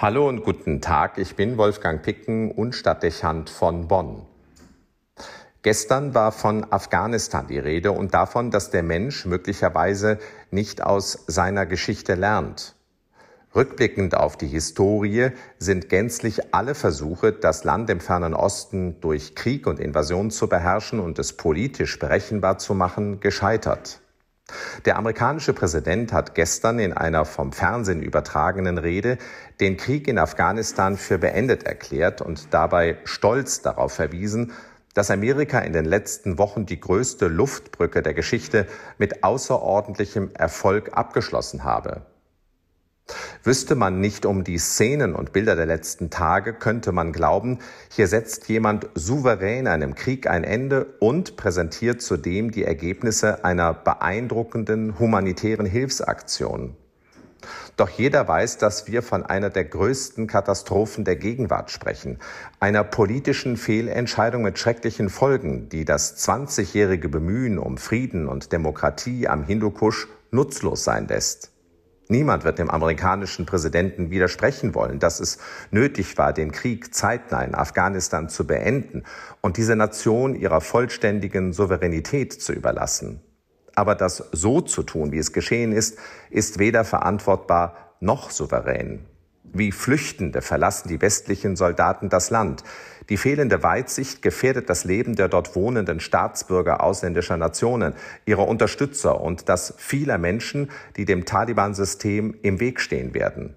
Hallo und guten Tag, ich bin Wolfgang Picken und Stadtdechant von Bonn. Gestern war von Afghanistan die Rede und davon, dass der Mensch möglicherweise nicht aus seiner Geschichte lernt. Rückblickend auf die Historie sind gänzlich alle Versuche, das Land im fernen Osten durch Krieg und Invasion zu beherrschen und es politisch berechenbar zu machen, gescheitert. Der amerikanische Präsident hat gestern in einer vom Fernsehen übertragenen Rede den Krieg in Afghanistan für beendet erklärt und dabei stolz darauf verwiesen, dass Amerika in den letzten Wochen die größte Luftbrücke der Geschichte mit außerordentlichem Erfolg abgeschlossen habe. Wüsste man nicht um die Szenen und Bilder der letzten Tage, könnte man glauben, hier setzt jemand souverän einem Krieg ein Ende und präsentiert zudem die Ergebnisse einer beeindruckenden humanitären Hilfsaktion. Doch jeder weiß, dass wir von einer der größten Katastrophen der Gegenwart sprechen, einer politischen Fehlentscheidung mit schrecklichen Folgen, die das 20-jährige Bemühen um Frieden und Demokratie am Hindukusch nutzlos sein lässt. Niemand wird dem amerikanischen Präsidenten widersprechen wollen, dass es nötig war, den Krieg zeitnah in Afghanistan zu beenden und diese Nation ihrer vollständigen Souveränität zu überlassen. Aber das so zu tun, wie es geschehen ist, ist weder verantwortbar noch souverän. Wie Flüchtende verlassen die westlichen Soldaten das Land. Die fehlende Weitsicht gefährdet das Leben der dort wohnenden Staatsbürger ausländischer Nationen, ihrer Unterstützer und das vieler Menschen, die dem Taliban-System im Weg stehen werden.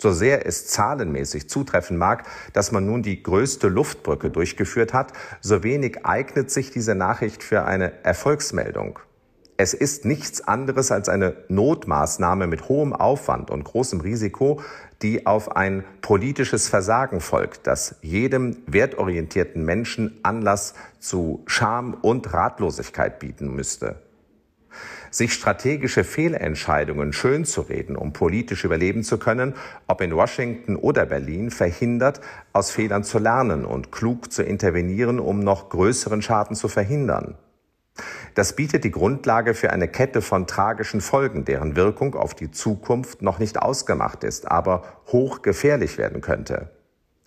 So sehr es zahlenmäßig zutreffen mag, dass man nun die größte Luftbrücke durchgeführt hat, so wenig eignet sich diese Nachricht für eine Erfolgsmeldung. Es ist nichts anderes als eine Notmaßnahme mit hohem Aufwand und großem Risiko, die auf ein politisches Versagen folgt, das jedem wertorientierten Menschen Anlass zu Scham und Ratlosigkeit bieten müsste. Sich strategische Fehlentscheidungen schönzureden, um politisch überleben zu können, ob in Washington oder Berlin, verhindert, aus Fehlern zu lernen und klug zu intervenieren, um noch größeren Schaden zu verhindern. Das bietet die Grundlage für eine Kette von tragischen Folgen, deren Wirkung auf die Zukunft noch nicht ausgemacht ist, aber hochgefährlich werden könnte.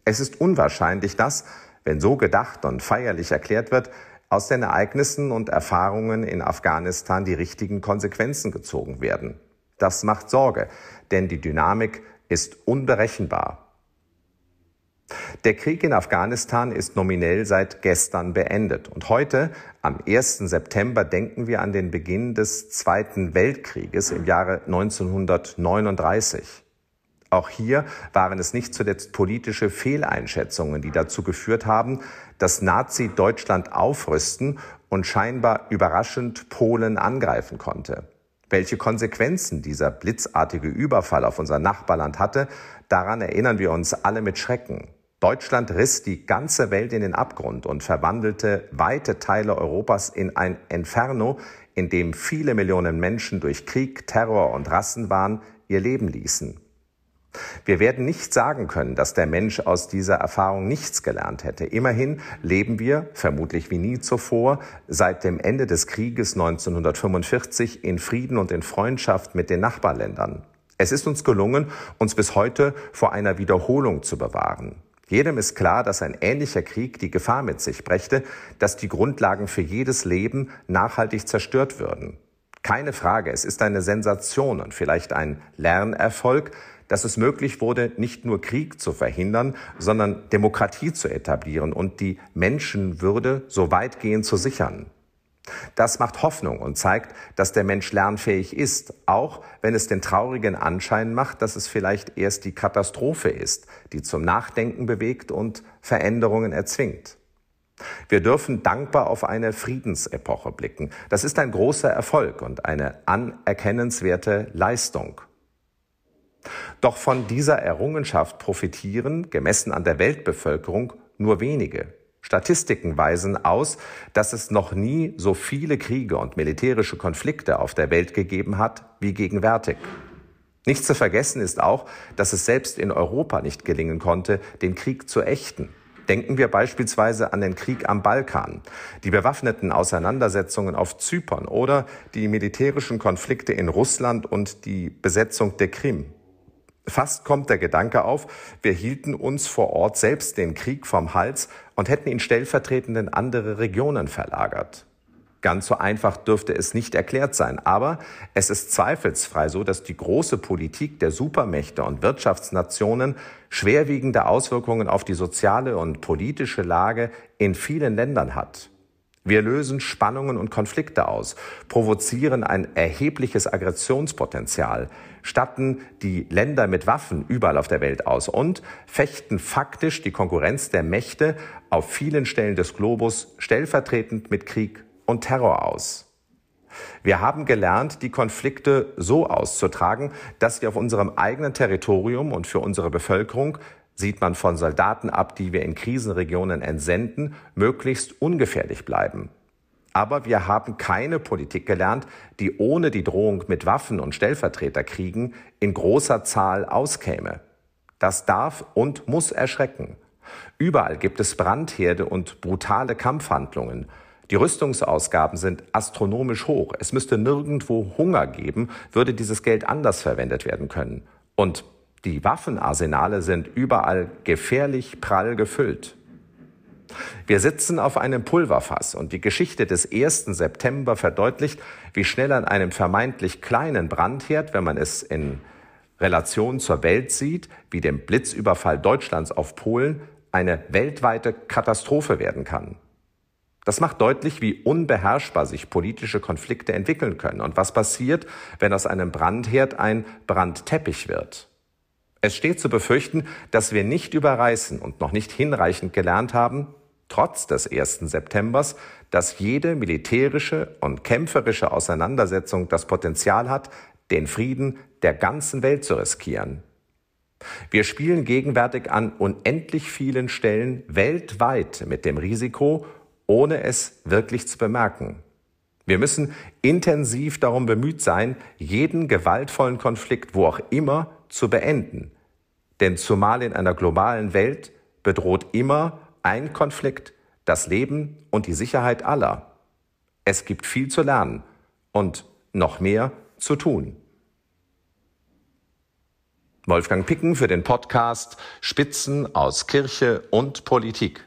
Es ist unwahrscheinlich, dass, wenn so gedacht und feierlich erklärt wird, aus den Ereignissen und Erfahrungen in Afghanistan die richtigen Konsequenzen gezogen werden. Das macht Sorge, denn die Dynamik ist unberechenbar. Der Krieg in Afghanistan ist nominell seit gestern beendet. Und heute, am 1. September, denken wir an den Beginn des Zweiten Weltkrieges im Jahre 1939. Auch hier waren es nicht zuletzt politische Fehleinschätzungen, die dazu geführt haben, dass Nazi-Deutschland aufrüsten und scheinbar überraschend Polen angreifen konnte. Welche Konsequenzen dieser blitzartige Überfall auf unser Nachbarland hatte, daran erinnern wir uns alle mit Schrecken. Deutschland riss die ganze Welt in den Abgrund und verwandelte weite Teile Europas in ein Inferno, in dem viele Millionen Menschen durch Krieg, Terror und Rassenwahn ihr Leben ließen. Wir werden nicht sagen können, dass der Mensch aus dieser Erfahrung nichts gelernt hätte. Immerhin leben wir, vermutlich wie nie zuvor, seit dem Ende des Krieges 1945 in Frieden und in Freundschaft mit den Nachbarländern. Es ist uns gelungen, uns bis heute vor einer Wiederholung zu bewahren. Jedem ist klar, dass ein ähnlicher Krieg die Gefahr mit sich brächte, dass die Grundlagen für jedes Leben nachhaltig zerstört würden. Keine Frage, es ist eine Sensation und vielleicht ein Lernerfolg, dass es möglich wurde, nicht nur Krieg zu verhindern, sondern Demokratie zu etablieren und die Menschenwürde so weitgehend zu sichern. Das macht Hoffnung und zeigt, dass der Mensch lernfähig ist, auch wenn es den traurigen Anschein macht, dass es vielleicht erst die Katastrophe ist, die zum Nachdenken bewegt und Veränderungen erzwingt. Wir dürfen dankbar auf eine Friedensepoche blicken. Das ist ein großer Erfolg und eine anerkennenswerte Leistung. Doch von dieser Errungenschaft profitieren, gemessen an der Weltbevölkerung, nur wenige. Statistiken weisen aus, dass es noch nie so viele Kriege und militärische Konflikte auf der Welt gegeben hat wie gegenwärtig. Nicht zu vergessen ist auch, dass es selbst in Europa nicht gelingen konnte, den Krieg zu ächten. Denken wir beispielsweise an den Krieg am Balkan, die bewaffneten Auseinandersetzungen auf Zypern oder die militärischen Konflikte in Russland und die Besetzung der Krim. Fast kommt der Gedanke auf, wir hielten uns vor Ort selbst den Krieg vom Hals und hätten ihn stellvertretend in andere Regionen verlagert. Ganz so einfach dürfte es nicht erklärt sein. Aber es ist zweifelsfrei so, dass die große Politik der Supermächte und Wirtschaftsnationen schwerwiegende Auswirkungen auf die soziale und politische Lage in vielen Ländern hat. Wir lösen Spannungen und Konflikte aus, provozieren ein erhebliches Aggressionspotenzial, statten die Länder mit Waffen überall auf der Welt aus und fechten faktisch die Konkurrenz der Mächte auf vielen Stellen des Globus stellvertretend mit Krieg und Terror aus. Wir haben gelernt, die Konflikte so auszutragen, dass wir auf unserem eigenen Territorium und für unsere Bevölkerung sieht man von Soldaten ab, die wir in Krisenregionen entsenden, möglichst ungefährlich bleiben. Aber wir haben keine Politik gelernt, die ohne die Drohung mit Waffen und Stellvertreterkriegen in großer Zahl auskäme. Das darf und muss erschrecken. Überall gibt es Brandherde und brutale Kampfhandlungen. Die Rüstungsausgaben sind astronomisch hoch. Es müsste nirgendwo Hunger geben, würde dieses Geld anders verwendet werden können. Und die Waffenarsenale sind überall gefährlich prall gefüllt. Wir sitzen auf einem Pulverfass und die Geschichte des 1. September verdeutlicht, wie schnell an einem vermeintlich kleinen Brandherd, wenn man es in Relation zur Welt sieht, wie dem Blitzüberfall Deutschlands auf Polen, eine weltweite Katastrophe werden kann. Das macht deutlich, wie unbeherrschbar sich politische Konflikte entwickeln können und was passiert, wenn aus einem Brandherd ein Brandteppich wird. Es steht zu befürchten, dass wir nicht überreißen und noch nicht hinreichend gelernt haben, trotz des 1. Septembers, dass jede militärische und kämpferische Auseinandersetzung das Potenzial hat, den Frieden der ganzen Welt zu riskieren. Wir spielen gegenwärtig an unendlich vielen Stellen weltweit mit dem Risiko, ohne es wirklich zu bemerken. Wir müssen intensiv darum bemüht sein, jeden gewaltvollen Konflikt, wo auch immer, zu beenden. Denn zumal in einer globalen Welt bedroht immer ein Konflikt das Leben und die Sicherheit aller. Es gibt viel zu lernen und noch mehr zu tun. Wolfgang Picken für den Podcast Spitzen aus Kirche und Politik.